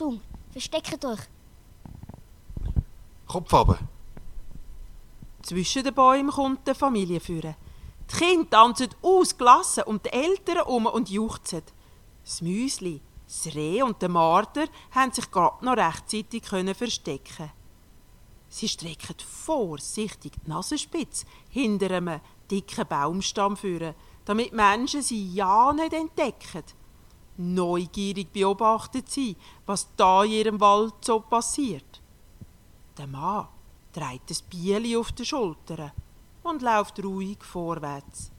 Achtung, versteckt euch. Kopf runter. Zwischen den Bäumen kommt die Familie führen. Die Kinder tanzen ausgelassen um die Eltern um und juchzen. Das Müsli, das Reh und der Marder haben sich gerade noch rechtzeitig können verstecken. Sie strecken vorsichtig die Nasenspitze hinter einem dicken Baumstamm führen, damit Menschen sie ja nicht entdecken. Neugierig beobachtet sie, was da in ihrem Wald so passiert. Der Mann trägt das Bieli auf den Schultern und läuft ruhig vorwärts.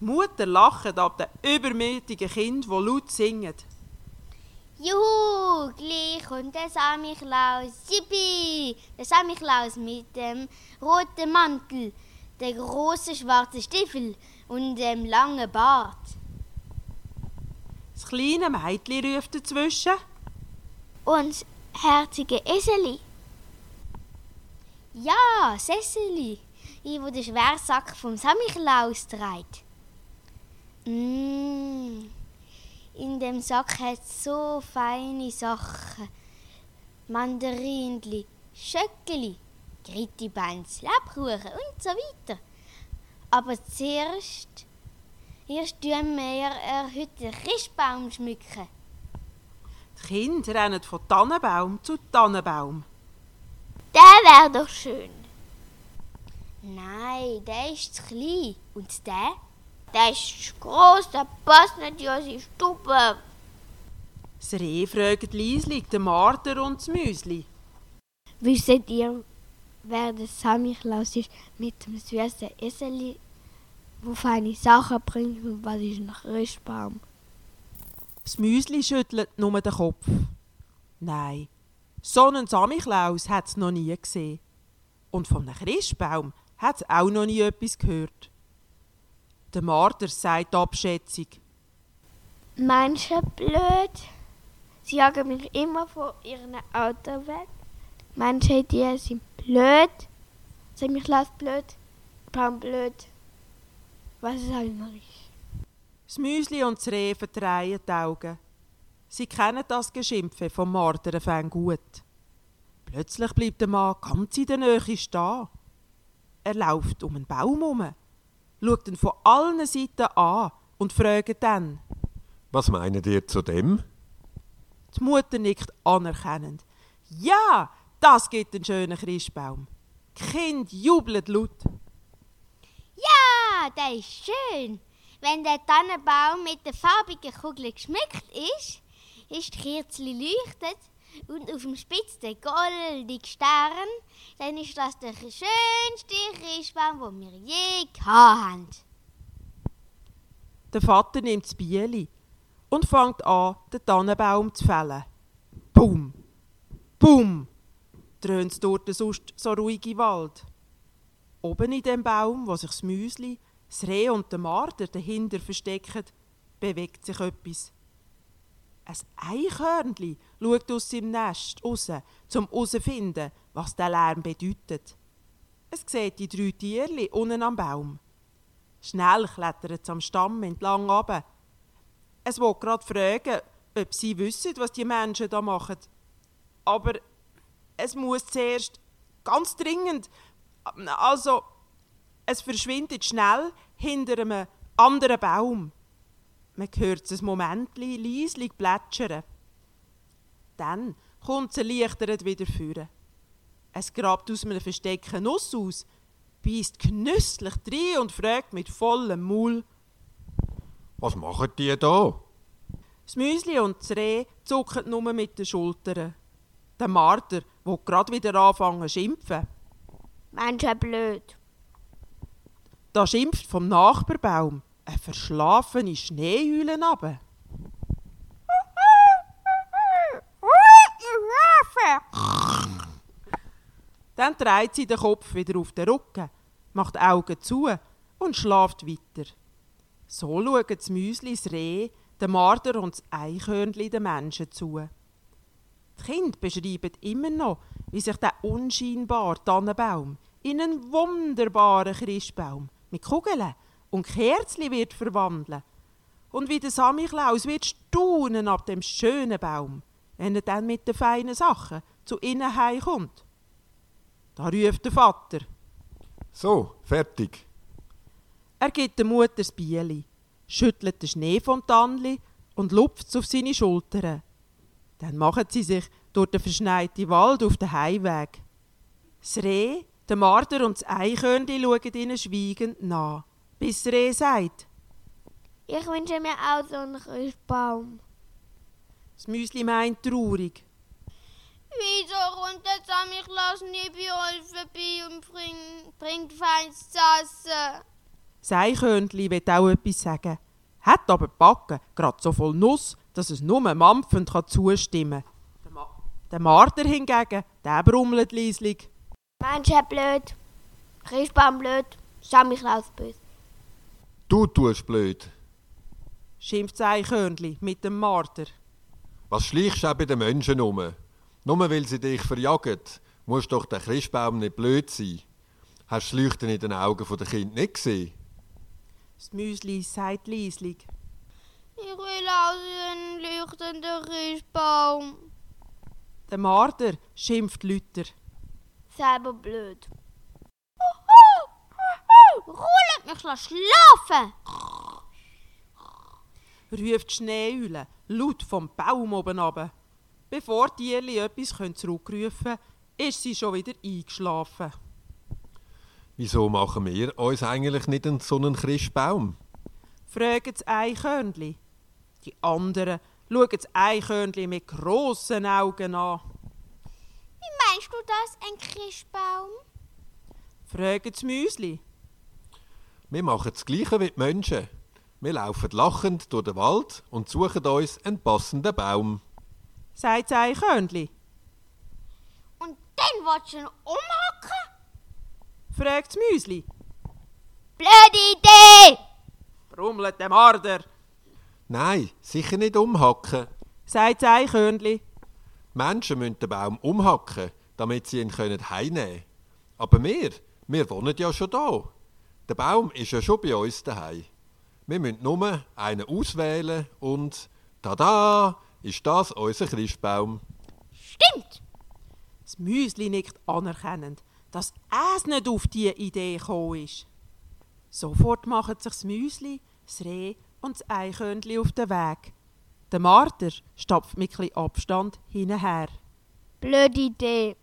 Die Mutter lacht ab den übermütigen Kind, die laut singen. Juhu, gleich kommt der Samichlaus. Yippie! Der Samichlaus mit dem roten Mantel, der große schwarze Stiefel und dem langen Bart. Das kleine Mädchen ruft dazwischen. Und herzige Eseli. Ja, Sesseli, ich wo den Schwersack vom Samichlaus trägt. Mm. In dem Sack hat so feine Sachen. Mandarinli, Schöckeli, Grittibanz, Lebkuchen und so weiter. Aber zuerst, erst tun wir er heute den Christbaum schmücken. Die Kinder rennen von Tannenbaum zu Tannenbaum. Der wäre doch schön. Nein, der ist zu klein. Und der? Der ist zu gross, der passt nicht in unsere Stube. Das Reh fragt leislich den Marder und das Müsli. Wisst ihr, wer der Samichlaus ist mit dem süßen Eseli, wo feine Sachen bringt und was ist ein Christbaum? Das Müsli schüttelt nur den Kopf. Nein, so einen Samichlaus hat es noch nie gesehen. Und von einem Christbaum hat es auch noch nie etwas gehört. Der Marder sagt abschätzig. Manche blöd. Sie jagen mich immer von ihrem Auto weg. Manche die sind blöd. Samichlaus blöd. Baum blöd. Was ist eigentlich? Das Müsli und das Reh verdrehen die Augen. Sie kennen das Geschimpfe vom Marderfan gut. Plötzlich bleibt der Mann ganz in der Nähe stehen. Er läuft um einen Baum herum, schaut ihn von allen Seiten an und fragt dann. Was meint ihr zu dem? Die Mutter nickt anerkennend. Ja, das gibt einen schönen Christbaum. Die Kinder jubeln laut. Ja, der ist schön. Wenn der Tannenbaum mit der farbigen Kugel geschmückt ist, ist die Kerzli leuchtet und auf dem Spitz der goldige Stern, dann ist das der schönste Christbaum, den wir je gehabt haben. Der Vater nimmt das Bieli und fängt an, den Tannenbaum zu fällen. Bum, bum, dröhnt durch den sonst so ruhigen Wald. Oben in dem Baum, wo sich das Müsli, das Reh und der Marder dahinter verstecken, bewegt sich etwas. Ein Eichhörnli schaut aus seinem Nest raus, um herauszufinden, was der Lärm bedeutet. Es sieht die drei Tierli unten am Baum. Schnell klettert es am Stamm entlang runter. Es will gerade fragen, ob sie wissen, was die Menschen da machen. Aber es muss zuerst ganz dringend, also es verschwindet schnell hinter einem anderen Baum. Man hört es ein Moment leislich plätschern. Dann kommt es erleichtert wieder führen. Es grabt aus einem versteckten Nuss aus, beißt genüsslich rein und fragt mit vollem Maul. Was machen die da? Das Müsli und das Reh zucken nur mit den Schultern. Der Marder will gerade wieder anfangen zu schimpfen. Menschen blöd. Da schimpft vom Nachbarbaum eine verschlafene Schneehülle runter. Dann dreht sie den Kopf wieder auf den Rücken, macht die Augen zu und schlaft weiter. So schauen das Müsli, das Reh, der Marder und das Eichhörnli den Menschen zu. Die Kinder beschreiben immer noch, wie sich der unscheinbare Tannenbaum in einen wunderbaren Christbaum mit Kugeln und Kerzli wird verwandeln. Und wie der Samichlaus wird staunen ab dem schönen Baum, wenn er dann mit den feinen Sachen zu ihnen heimkommt. Da ruft der Vater. So, fertig. Er gibt der Mutter das Bieli, schüttelt den Schnee vom Tannli und lupft es auf seine Schultern. Dann machen sie sich durch den verschneiten Wald auf den Heimweg. Das Reh, der Marder und das Eichhörnchen schauen ihnen schweigend nach, bis das Reh sagt. Ich wünsche mir auch so einen Christbaum. Das Müsli meint traurig. Wieso kommt der Samichlaus nie bei uns vorbei und bringt, bringt feines zu essen? Das Eichhörnchen will auch etwas sagen, hat aber backen grad so voll Nuss, dass es nur mampfend kann zustimmen kann. Der Marder hingegen, der brummelt leislich. Menschen blöd, Christbaum blöd, Samichlaus böse. Du tust blöd. schimpft das Eichhörnchen mit dem Marder. Was schleichst du auch bei den Menschen um? Nur weil sie dich verjagen, muss doch der Christbaum nicht blöd sein. Hast du das Leuchten in den Augen der Kind nicht gesehen? Das Müsli sagt leislich. Ich will auch einen leuchtenden Christbaum. Der Marder schimpft Lüter. Selber blöd. Ruhe, mich lass schlafen. ruft die Schneeeule laut vom Baum oben runter. Bevor die Tierli etwas zurückrufen können, ist sie schon wieder eingeschlafen. Wieso machen wir uns eigentlich nicht einen so einen Christbaum? Fragen das Eichhörnchen. Die anderen schauen das Eichhörnchen mit grossen Augen an. Meinst du das, ein Christbaum? Fragen das Müsli. Wir machen das Gleiche wie die Menschen. Wir laufen lachend durch den Wald und suchen uns einen passenden Baum. Sagt das Eichhörnchen. Und dann willst du ihn umhacken? Fragt das Müsli. Blöde Idee! Brummelt der Marder. Nein, sicher nicht umhacken. Sagt das Eichhörnchen. Die Menschen müssen den Baum umhacken, damit sie ihn können heimnehmen können. Aber wir, wir wohnen ja schon da. Der Baum ist ja schon bei uns daheim. Wir müssen nur einen auswählen und tada, ist das unser Christbaum. Stimmt! Das Müsli nickt anerkennend, dass es nicht auf diese Idee gekommen ist. Sofort machen sich das Müsli, das Reh und das Eichhörnchen auf den Weg. Der Marder stapft mit etwas Abstand hinterher. Blöde Idee.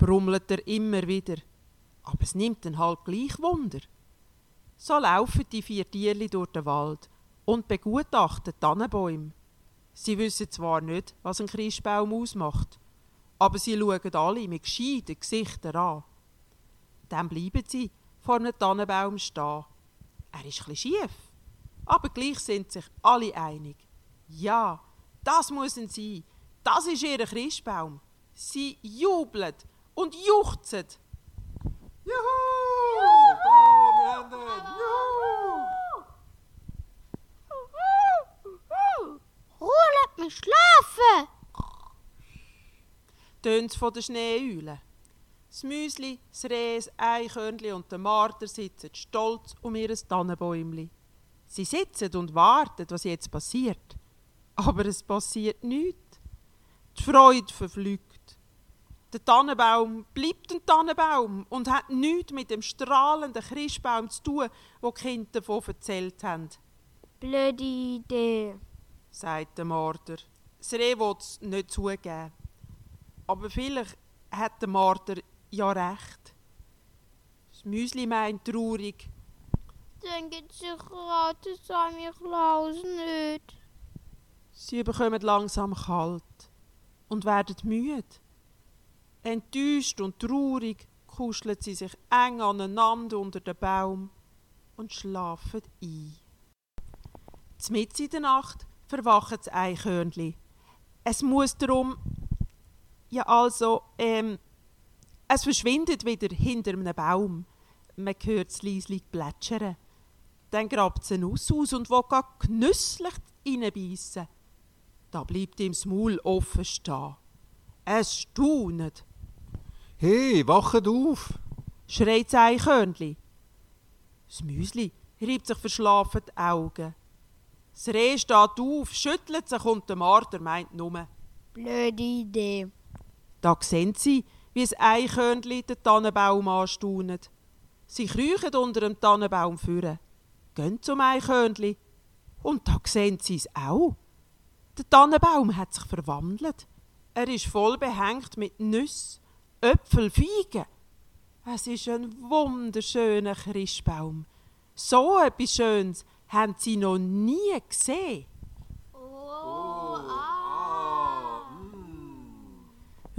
Brummelt er immer wieder. Aber es nimmt ihn halt gleich Wunder. So laufen die vier Tierli durch den Wald und begutachten Tannenbäume. Sie wissen zwar nicht, was ein Christbaum ausmacht, aber sie schauen alle mit gescheiten Gesichtern an. Dann bleiben sie vor einem Tannenbaum stehen. Er ist etwas schief, aber gleich sind sich alle einig. Ja, das muss ein sein. Das ist ihr Christbaum. Sie jubeln und juchzen. Juhu! Da, wir haben ihn! Juhu! Ruhe, lass mich schlafen! tönt's von der Schneeeule. Das Müsli, das Reh, das Eichhörnchen und der Marder sitzen stolz um ihr Tannenbäumli. Sie sitzen und warten, was jetzt passiert. Aber es passiert nichts. Die Freude verflügt. Der Tannenbaum bleibt ein Tannenbaum und hat nichts mit dem strahlenden Christbaum zu tun, wo die Kinder davon erzählt haben, Blöde Idee. sagt der Marder. Das Reh will es nicht zugeben. Aber vielleicht hat der Marder ja recht. Das Müsli meint traurig. Dann gibt sicher auch der Samichlaus nicht. Sie bekommen langsam kalt und werden müde. Enttäuscht und traurig kuscheln sie sich eng aneinander unter den Baum und schlafen ein. Mitten in der Nacht verwacht das Eichhörnchen. Es muss darum, ja also, ähm, es verschwindet wieder hinter einem Baum. Man hört es leislich plätschern. Dann grabt es eine Nuss aus und will gar genüsslich reinbeissen. Da bleibt ihm das Maul offen stehen. Es staunet, Hey, wachet auf! schreit das Eichhörnchen. Das Müsli reibt sich verschlafen die Augen. Das Reh steht auf, schüttelt sich und der Marder meint nur, Blöde Idee. Da sehen sie, wie es Eichhörnchen den Tannenbaum anstaunet. Sie kriechen unter dem Tannenbaum führen, gehen zum Eichhörnchen. Und da sehen sie es auch. Der Tannenbaum hat sich verwandelt. Er ist voll behängt mit Nüssen, Äpfel, Feigen. Es ist ein wunderschöner Christbaum. So etwas Schönes haben sie noch nie gesehen. Oh, ah.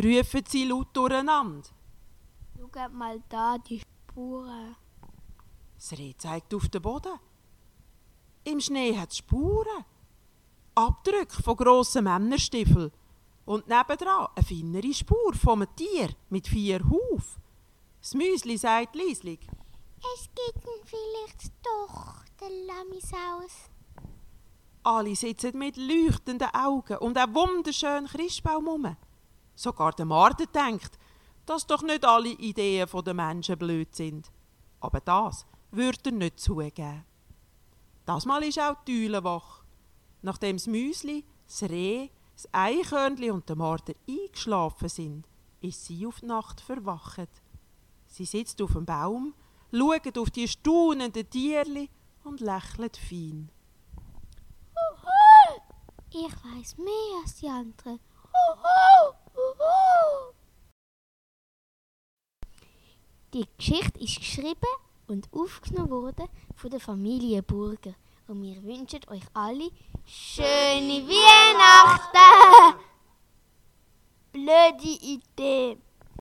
Rufen sie laut durcheinander. Schaut mal da, die Spuren. Das Reh zeigt auf den Boden. Im Schnee hat es Spuren. Abdrücke von grossen Männerstiefeln. Und nebendran eine feinere Spur von einem Tier mit vier Hufen. Das Müsli sagt leislich. Es gibt ihn vielleicht doch, den Lamisaus. Alle sitzen mit leuchtenden Augen und einen wunderschönen Christbaum um. Sogar der Marder denkt, dass doch nicht alle Ideen der Menschen blöd sind. Aber das würde er nicht zugeben. Das Mal ist auch die Eule wach. Nachdem das Müsli, das Reh, das Eichhörnli und der Marder eingeschlafen sind, ist sie auf die Nacht verwacht. Sie sitzt auf dem Baum, schaut auf die staunenden Tierli und lächelt fein. Ich weiß mehr als die anderen. Die Geschichte ist geschrieben und aufgenommen worden von der Familie Burger. Und wir wünschen euch alle schöne Weihnachten! Blöde Idee.